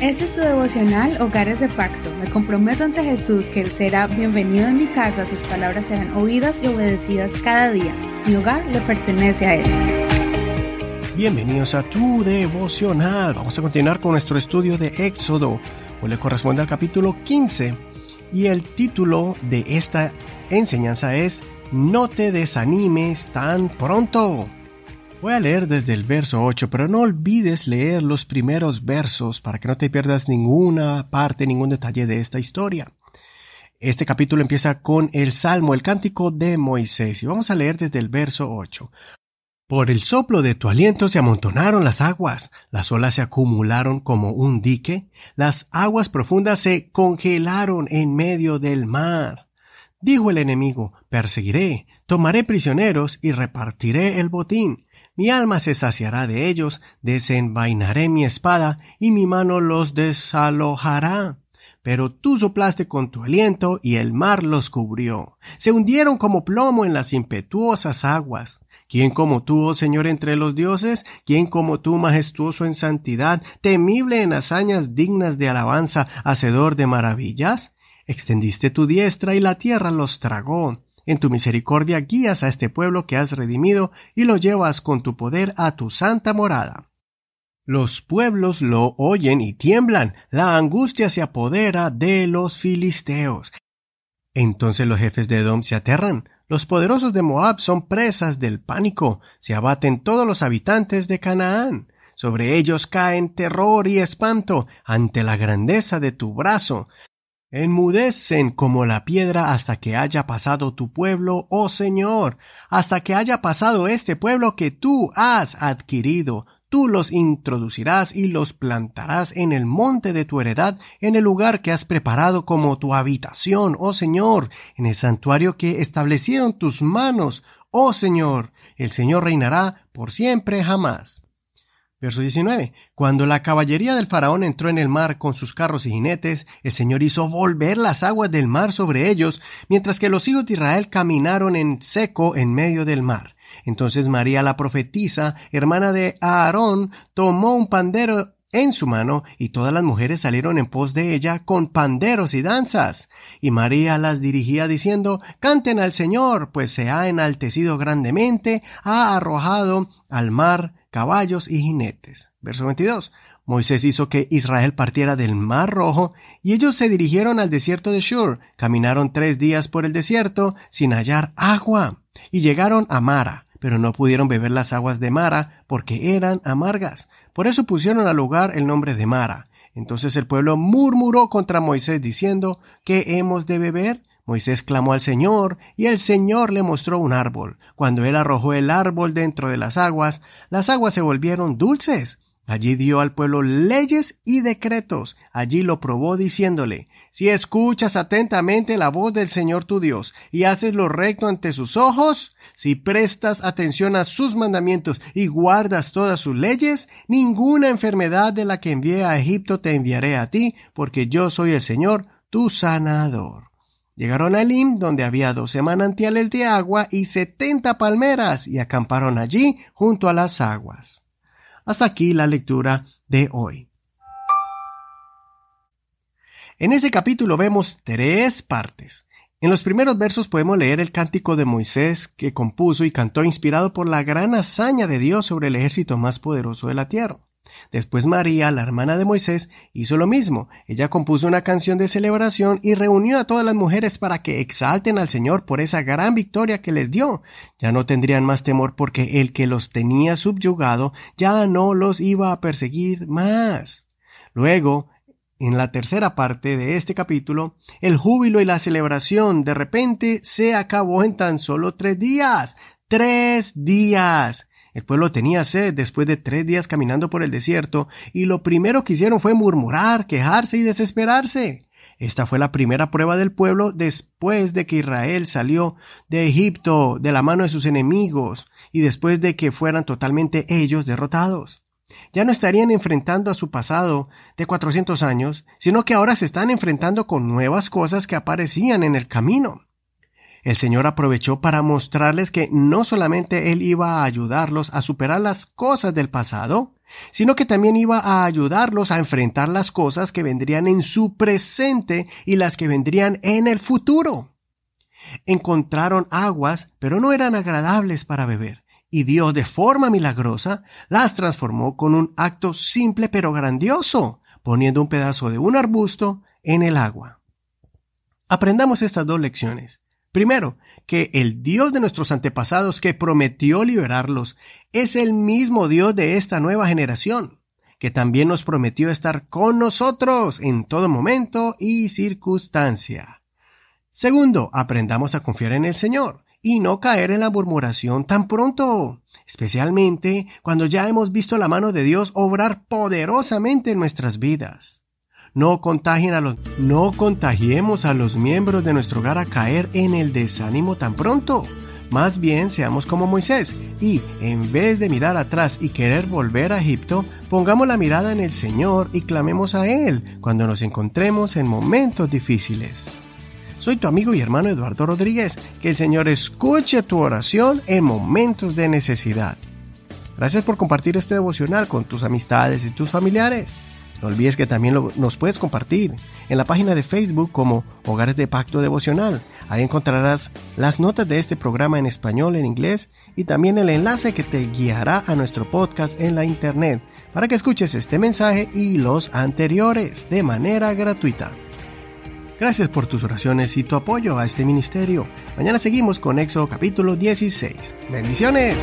Este es tu devocional Hogares de Pacto. Me comprometo ante Jesús que Él será bienvenido en mi casa, sus palabras serán oídas y obedecidas cada día. Mi hogar le pertenece a Él. Bienvenidos a tu devocional. Vamos a continuar con nuestro estudio de Éxodo. Hoy le corresponde al capítulo 15 y el título de esta enseñanza es No te desanimes tan pronto. Voy a leer desde el verso 8, pero no olvides leer los primeros versos para que no te pierdas ninguna parte, ningún detalle de esta historia. Este capítulo empieza con el Salmo, el cántico de Moisés, y vamos a leer desde el verso 8. Por el soplo de tu aliento se amontonaron las aguas, las olas se acumularon como un dique, las aguas profundas se congelaron en medio del mar. Dijo el enemigo, perseguiré, tomaré prisioneros y repartiré el botín mi alma se saciará de ellos, desenvainaré mi espada, y mi mano los desalojará. Pero tú soplaste con tu aliento, y el mar los cubrió. Se hundieron como plomo en las impetuosas aguas. ¿Quién como tú, oh Señor, entre los dioses? ¿Quién como tú, majestuoso en santidad, temible en hazañas dignas de alabanza, hacedor de maravillas? Extendiste tu diestra y la tierra los tragó. En tu misericordia guías a este pueblo que has redimido y lo llevas con tu poder a tu santa morada. Los pueblos lo oyen y tiemblan, la angustia se apodera de los filisteos. Entonces los jefes de Edom se aterran, los poderosos de Moab son presas del pánico, se abaten todos los habitantes de Canaán. Sobre ellos caen terror y espanto ante la grandeza de tu brazo. Enmudecen como la piedra hasta que haya pasado tu pueblo, oh Señor, hasta que haya pasado este pueblo que tú has adquirido. Tú los introducirás y los plantarás en el monte de tu heredad, en el lugar que has preparado como tu habitación, oh Señor, en el santuario que establecieron tus manos, oh Señor. El Señor reinará por siempre jamás. Verso 19. Cuando la caballería del faraón entró en el mar con sus carros y jinetes, el Señor hizo volver las aguas del mar sobre ellos, mientras que los hijos de Israel caminaron en seco en medio del mar. Entonces María la profetisa, hermana de Aarón, tomó un pandero en su mano, y todas las mujeres salieron en pos de ella con panderos y danzas. Y María las dirigía diciendo, Canten al Señor, pues se ha enaltecido grandemente, ha arrojado al mar caballos y jinetes. Verso 22. Moisés hizo que Israel partiera del Mar Rojo, y ellos se dirigieron al desierto de Shur, caminaron tres días por el desierto sin hallar agua, y llegaron a Mara, pero no pudieron beber las aguas de Mara, porque eran amargas. Por eso pusieron al lugar el nombre de Mara. Entonces el pueblo murmuró contra Moisés diciendo, ¿qué hemos de beber? Moisés clamó al Señor, y el Señor le mostró un árbol. Cuando él arrojó el árbol dentro de las aguas, las aguas se volvieron dulces. Allí dio al pueblo leyes y decretos. Allí lo probó diciéndole, si escuchas atentamente la voz del Señor tu Dios y haces lo recto ante sus ojos, si prestas atención a sus mandamientos y guardas todas sus leyes, ninguna enfermedad de la que envié a Egipto te enviaré a ti, porque yo soy el Señor, tu sanador. Llegaron a Elim, donde había doce manantiales de agua y setenta palmeras, y acamparon allí junto a las aguas. Hasta aquí la lectura de hoy. En este capítulo vemos tres partes. En los primeros versos podemos leer el cántico de Moisés que compuso y cantó inspirado por la gran hazaña de Dios sobre el ejército más poderoso de la tierra. Después María, la hermana de Moisés, hizo lo mismo. Ella compuso una canción de celebración y reunió a todas las mujeres para que exalten al Señor por esa gran victoria que les dio. Ya no tendrían más temor porque el que los tenía subyugado ya no los iba a perseguir más. Luego, en la tercera parte de este capítulo, el júbilo y la celebración de repente se acabó en tan solo tres días. Tres días. El pueblo tenía sed después de tres días caminando por el desierto, y lo primero que hicieron fue murmurar, quejarse y desesperarse. Esta fue la primera prueba del pueblo después de que Israel salió de Egipto de la mano de sus enemigos y después de que fueran totalmente ellos derrotados. Ya no estarían enfrentando a su pasado de cuatrocientos años, sino que ahora se están enfrentando con nuevas cosas que aparecían en el camino. El Señor aprovechó para mostrarles que no solamente Él iba a ayudarlos a superar las cosas del pasado, sino que también iba a ayudarlos a enfrentar las cosas que vendrían en su presente y las que vendrían en el futuro. Encontraron aguas, pero no eran agradables para beber, y Dios de forma milagrosa las transformó con un acto simple pero grandioso, poniendo un pedazo de un arbusto en el agua. Aprendamos estas dos lecciones. Primero, que el Dios de nuestros antepasados que prometió liberarlos es el mismo Dios de esta nueva generación, que también nos prometió estar con nosotros en todo momento y circunstancia. Segundo, aprendamos a confiar en el Señor y no caer en la murmuración tan pronto, especialmente cuando ya hemos visto la mano de Dios obrar poderosamente en nuestras vidas. No contagiemos a los miembros de nuestro hogar a caer en el desánimo tan pronto. Más bien seamos como Moisés y, en vez de mirar atrás y querer volver a Egipto, pongamos la mirada en el Señor y clamemos a Él cuando nos encontremos en momentos difíciles. Soy tu amigo y hermano Eduardo Rodríguez. Que el Señor escuche tu oración en momentos de necesidad. Gracias por compartir este devocional con tus amistades y tus familiares. No olvides que también nos puedes compartir en la página de Facebook como Hogares de Pacto Devocional. Ahí encontrarás las notas de este programa en español, en inglés y también el enlace que te guiará a nuestro podcast en la internet para que escuches este mensaje y los anteriores de manera gratuita. Gracias por tus oraciones y tu apoyo a este ministerio. Mañana seguimos con Éxodo capítulo 16. Bendiciones.